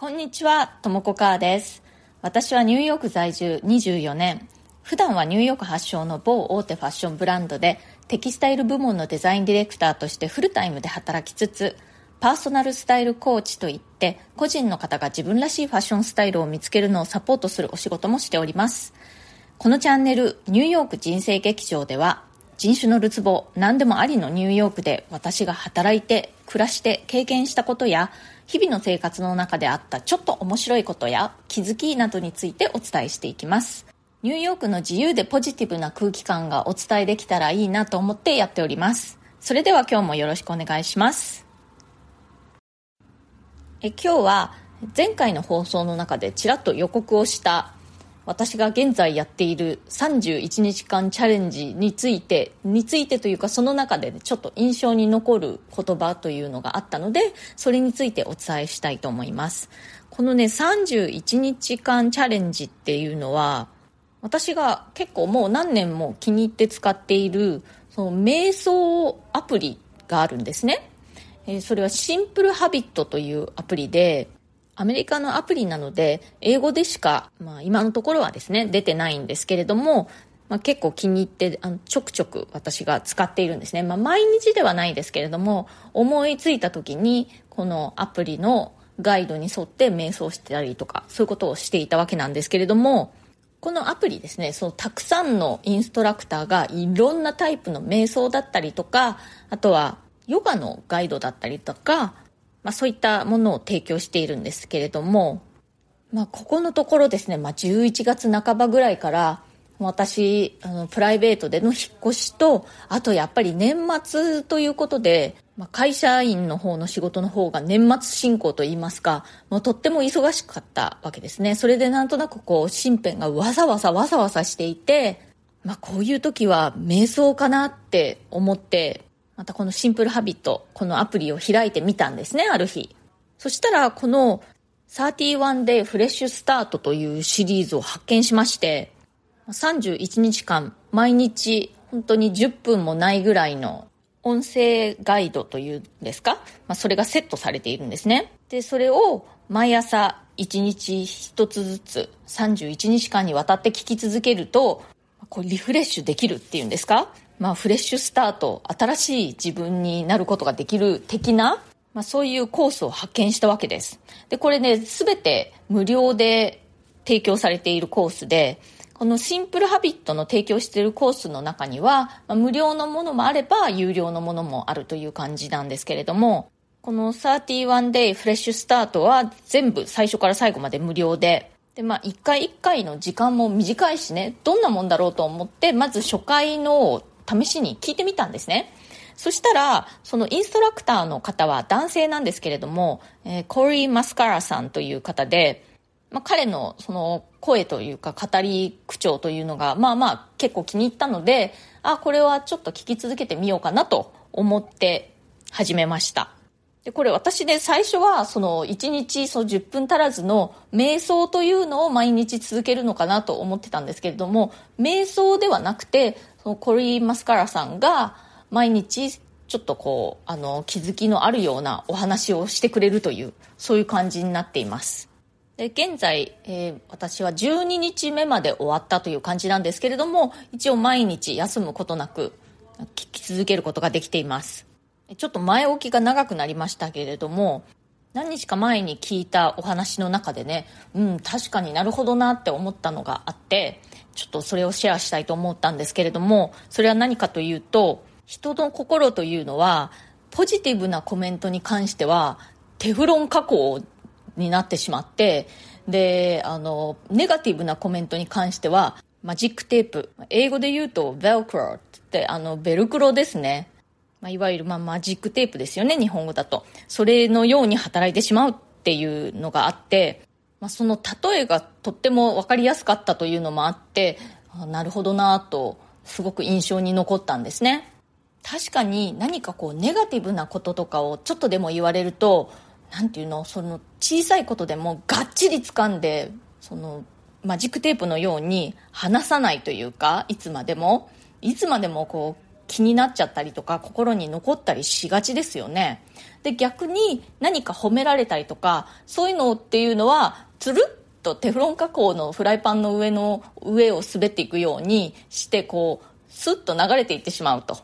こんにちは、ともこかーです。私はニューヨーク在住24年。普段はニューヨーク発祥の某大手ファッションブランドでテキスタイル部門のデザインディレクターとしてフルタイムで働きつつ、パーソナルスタイルコーチといって個人の方が自分らしいファッションスタイルを見つけるのをサポートするお仕事もしております。このチャンネル、ニューヨーク人生劇場では人種のるつぼ何でもありのニューヨークで私が働いて暮らして経験したことや日々の生活の中であったちょっと面白いことや気づきなどについてお伝えしていきます。ニューヨークの自由でポジティブな空気感がお伝えできたらいいなと思ってやっております。それでは今日もよろしくお願いします。え今日は前回の放送の中でちらっと予告をした私が現在やっている31日間チャレンジについてについてというかその中で、ね、ちょっと印象に残る言葉というのがあったのでそれについてお伝えしたいと思います。このね31日間チャレンジっていうのは私が結構もう何年も気に入って使っているその瞑想アプリがあるんですね。えそれはシンプルハビットというアプリでアメリカのアプリなので、英語でしか、まあ今のところはですね、出てないんですけれども、まあ、結構気に入ってあのちょくちょく私が使っているんですね、まあ、毎日ではないですけれども思いついた時にこのアプリのガイドに沿って瞑想してたりとかそういうことをしていたわけなんですけれどもこのアプリですねそのたくさんのインストラクターがいろんなタイプの瞑想だったりとかあとはヨガのガイドだったりとかまあ、そういったものを提供しているんですけれども、まあ、ここのところですね、まあ、11月半ばぐらいから私あのプライベートでの引っ越しとあとやっぱり年末ということで、まあ、会社員の方の仕事の方が年末進行といいますかもうとっても忙しかったわけですね。それでなんとなくこう身辺がわさわさわさわさしていて、まあ、こういう時は瞑想かなって思ってまたこのシンプルハビット、このアプリを開いてみたんですね、ある日。そしたら、この31 Day フレッシュスタートというシリーズを発見しまして、31日間、毎日、本当に10分もないぐらいの音声ガイドというんですか、まあ、それがセットされているんですね。で、それを毎朝1日1つずつ31日間にわたって聞き続けると、こうリフレッシュできるっていうんですか？まあ、フレッシュスタート、新しい自分になることができる的な、まあ、そういうコースを発見したわけです。で、これね、すべて無料で提供されているコースで、このシンプルハビットの提供しているコースの中には、まあ、無料のものもあれば、有料のものもあるという感じなんですけれども、この 31day フレッシュスタートは全部最初から最後まで無料で、で、まあ、一回一回の時間も短いしね、どんなもんだろうと思って、まず初回の試しに聞いてみたんですね。そしたら、そのインストラクターの方は男性なんですけれども、えー、コーリー・マスカラさんという方で、まあ、彼のその声というか語り口調というのが、まあまあ結構気に入ったので、あ、これはちょっと聞き続けてみようかなと思って始めました。で、これ私で最初はその1日その10分足らずの瞑想というのを毎日続けるのかなと思ってたんですけれども、瞑想ではなくて、そのコリー・マスカラさんが毎日ちょっとこうあの気づきのあるようなお話をしてくれるというそういう感じになっています。で現在、えー、私は12日目まで終わったという感じなんですけれども一応毎日休むことなく聞き続けることができています。ちょっと前置きが長くなりましたけれども何日か前に聞いたお話の中でねうん確かになるほどなって思ったのがあってちょっとそれをシェアしたいと思ったんですけれども、それは何かというと、人の心というのは、ポジティブなコメントに関しては、テフロン加工になってしまって、で、あの、ネガティブなコメントに関しては、マジックテープ。英語で言うと、ベルクロって、あの、ベルクロですね。まあ、いわゆる、ま、マジックテープですよね、日本語だと。それのように働いてしまうっていうのがあって、まあ、その例えがとっても分かりやすかったというのもあってなるほどなとすごく印象に残ったんですね確かに何かこうネガティブなこととかをちょっとでも言われると何ていうのその小さいことでもがっちり掴んでそのマジックテープのように離さないというかいつまでもいつまでもこう気になっちゃったりとか心に残ったりしがちですよね。で逆に何か褒められたりとかそういうのっていうのはつるっとテフロン加工のフライパンの上の上を滑っていくようにしてこうスッと流れていってしまうと。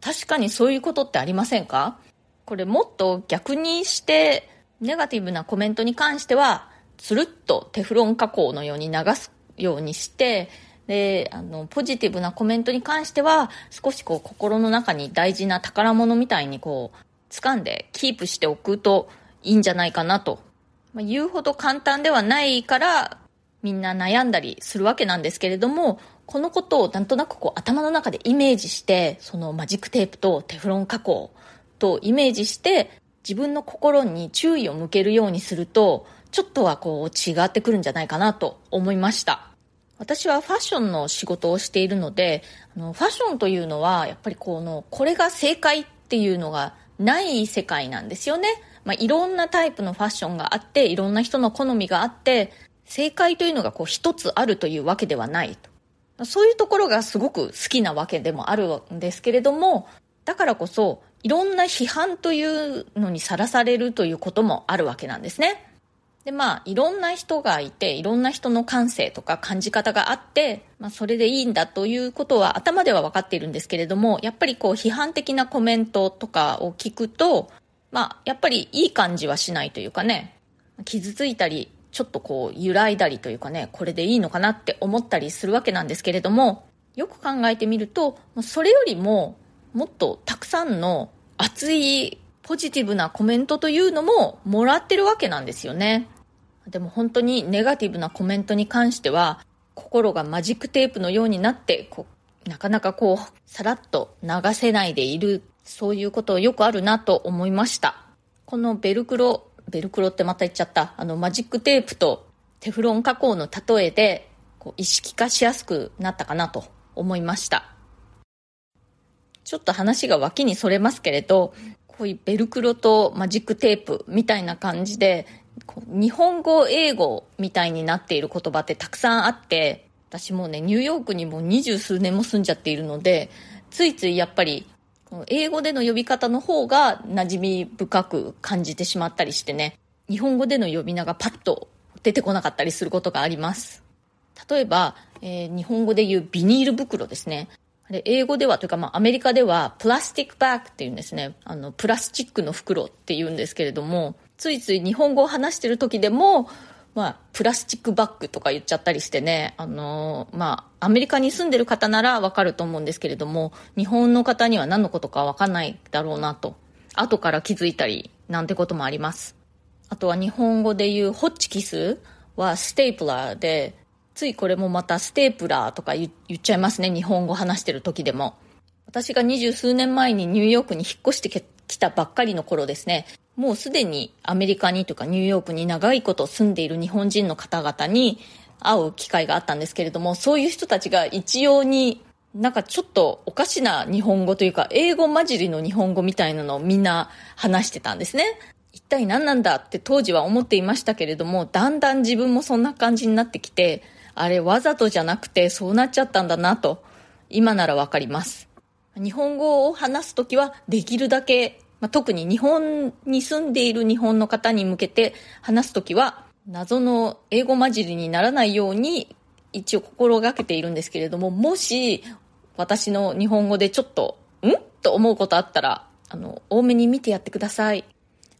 確かにそういうことってありませんか？これもっと逆にしてネガティブなコメントに関してはつるっとテフロン加工のように流すようにしてであのポジティブなコメントに関しては少しこう心の中に大事な宝物みたいにこう掴んでキープしておくといいんじゃないかなと、まあ、言うほど簡単ではないからみんな悩んだりするわけなんですけれどもこのことをなんとなくこう頭の中でイメージしてそのマジックテープとテフロン加工とイメージして自分の心に注意を向けるようにするとちょっとはこう違ってくるんじゃないかなと思いました。私はファッションの仕事をしているのであのファッションというのはやっぱりこのこれが正解っていうのがない世界なんですよね、まあ、いろんなタイプのファッションがあっていろんな人の好みがあって正解というのがこう一つあるというわけではないと。そういうところがすごく好きなわけでもあるんですけれどもだからこそいろんな批判というのにさらされるということもあるわけなんですね。で、まあ、いろんな人がいて、いろんな人の感性とか感じ方があって、まあ、それでいいんだということは頭では分かっているんですけれども、やっぱりこう、批判的なコメントとかを聞くと、まあ、やっぱりいい感じはしないというかね、傷ついたり、ちょっとこう、揺らいだりというかね、これでいいのかなって思ったりするわけなんですけれども、よく考えてみると、それよりも、もっとたくさんの熱いポジティブなコメントというのももらってるわけなんですよね。でも本当にネガティブなコメントに関しては、心がマジックテープのようになって、こ、なかなかこう、さらっと流せないでいる、そういうことよくあるなと思いました。このベルクロ、ベルクロってまた言っちゃった、あのマジックテープとテフロン加工の例えで、こう意識化しやすくなったかなと思いました。ちょっと話が脇にそれますけれど、こういうベルクロとマジックテープみたいな感じで日本語、英語みたいになっている言葉ってたくさんあって、私もね、ニューヨークにも二十数年も住んじゃっているので、ついついやっぱり、英語での呼び方の方が馴染み深く感じてしまったりしてね、日本語での呼び名がパッと出てこなかったりすることがあります。例えば、えー、日本語で言うビニール袋ですね。あれ英語ではというか、まあ、アメリカではプラスティックバッグっていうんですね。あの、プラスチックの袋って言うんですけれども、ついつい日本語を話してる時でも、まあ、プラスチックバッグとか言っちゃったりしてね、あのー、まあ、アメリカに住んでる方ならわかると思うんですけれども、日本の方には何のことかわかんないだろうなと、後から気づいたり、なんてこともあります。あとは日本語で言うホッチキスは stapler で、ついこれもまた stapler とか言っちゃいますね、日本語話してる時でも。私が二十数年前にニューヨークに引っ越してきたばっかりの頃ですね、もうすでにアメリカにとかニューヨークに長いこと住んでいる日本人の方々に会う機会があったんですけれども、そういう人たちが一様になんかちょっとおかしな日本語というか、英語混じりの日本語みたいなのをみんな話してたんですね。一体何なんだって当時は思っていましたけれども、だんだん自分もそんな感じになってきて、あれわざとじゃなくてそうなっちゃったんだなと、今ならわかります。日本語を話すときはできるだけまあ、特に日本に住んでいる日本の方に向けて話すときは、謎の英語混じりにならないように一応心がけているんですけれども、もし私の日本語でちょっと、ん？と思うことあったら、あの、多めに見てやってください。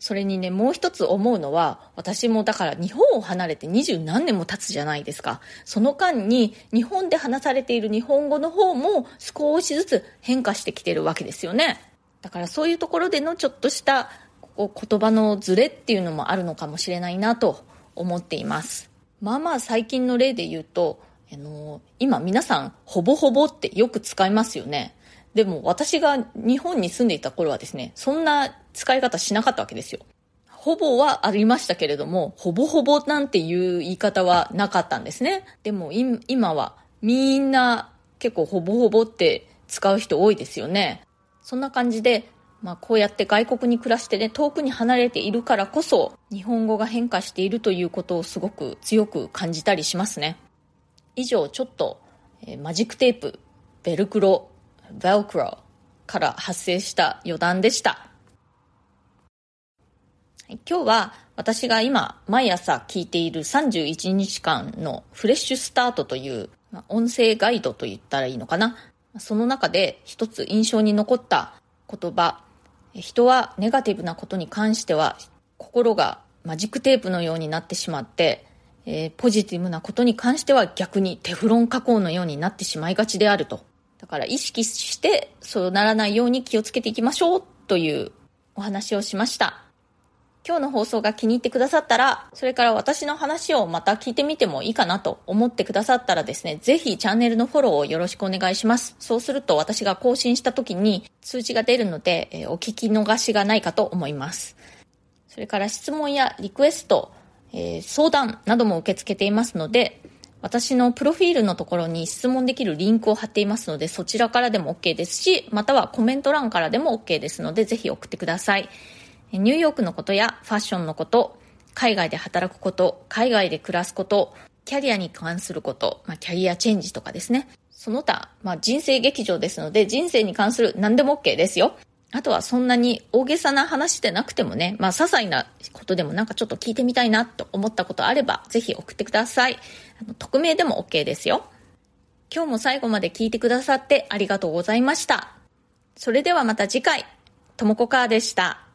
それにね、もう一つ思うのは、私もだから日本を離れて二十何年も経つじゃないですか。その間に日本で話されている日本語の方も少しずつ変化してきてるわけですよね。だからそういうところでのちょっとしたこ言葉のズレっていうのもあるのかもしれないなと思っています。まあまあ最近の例で言うと、あの今皆さんほぼほぼってよく使いますよね。でも私が日本に住んでいた頃はですね、そんな使い方しなかったわけですよ。ほぼはありましたけれども、ほぼほぼなんていう言い方はなかったんですね。でも今はみんな結構ほぼほぼって使う人多いですよね。そんな感じで、まあ、こうやって外国に暮らしてね、遠くに離れているからこそ、日本語が変化しているということをすごく強く感じたりしますね。以上、ちょっと、えー、マジックテープ、ベルクロ、ベルクロから発生した余談でした。今日は私が今毎朝聞いている31日間のフレッシュスタートという音声ガイドと言ったらいいのかな？その中で一つ印象に残った言葉。人はネガティブなことに関しては心がマジックテープのようになってしまって、えー、ポジティブなことに関しては逆にテフロン加工のようになってしまいがちであると。だから意識してそうならないように気をつけていきましょうというお話をしました。今日の放送が気に入ってくださったら、それから私の話をまた聞いてみてもいいかなと思ってくださったらですね、ぜひチャンネルのフォローをよろしくお願いします。そうすると私が更新した時に通知が出るので、え、お聞き逃しがないかと思います。それから質問やリクエスト、えー、相談なども受け付けていますので、私のプロフィールのところに質問できるリンクを貼っていますので、そちらからでも OK ですし、またはコメント欄からでも OK ですので、ぜひ送ってください。ニューヨークのことやファッションのこと、海外で働くこと、海外で暮らすこと、キャリアに関すること、まあ、キャリアチェンジとかですね。その他、まあ、人生劇場ですので、人生に関する何でも OK ですよ。あとはそんなに大げさな話でなくてもね、まあ、些細なことでもなんかちょっと聞いてみたいなと思ったことあれば、ぜひ送ってください。あの匿名でも OK ですよ。今日も最後まで聞いてくださってありがとうございました。それではまた次回、ともこかーでした。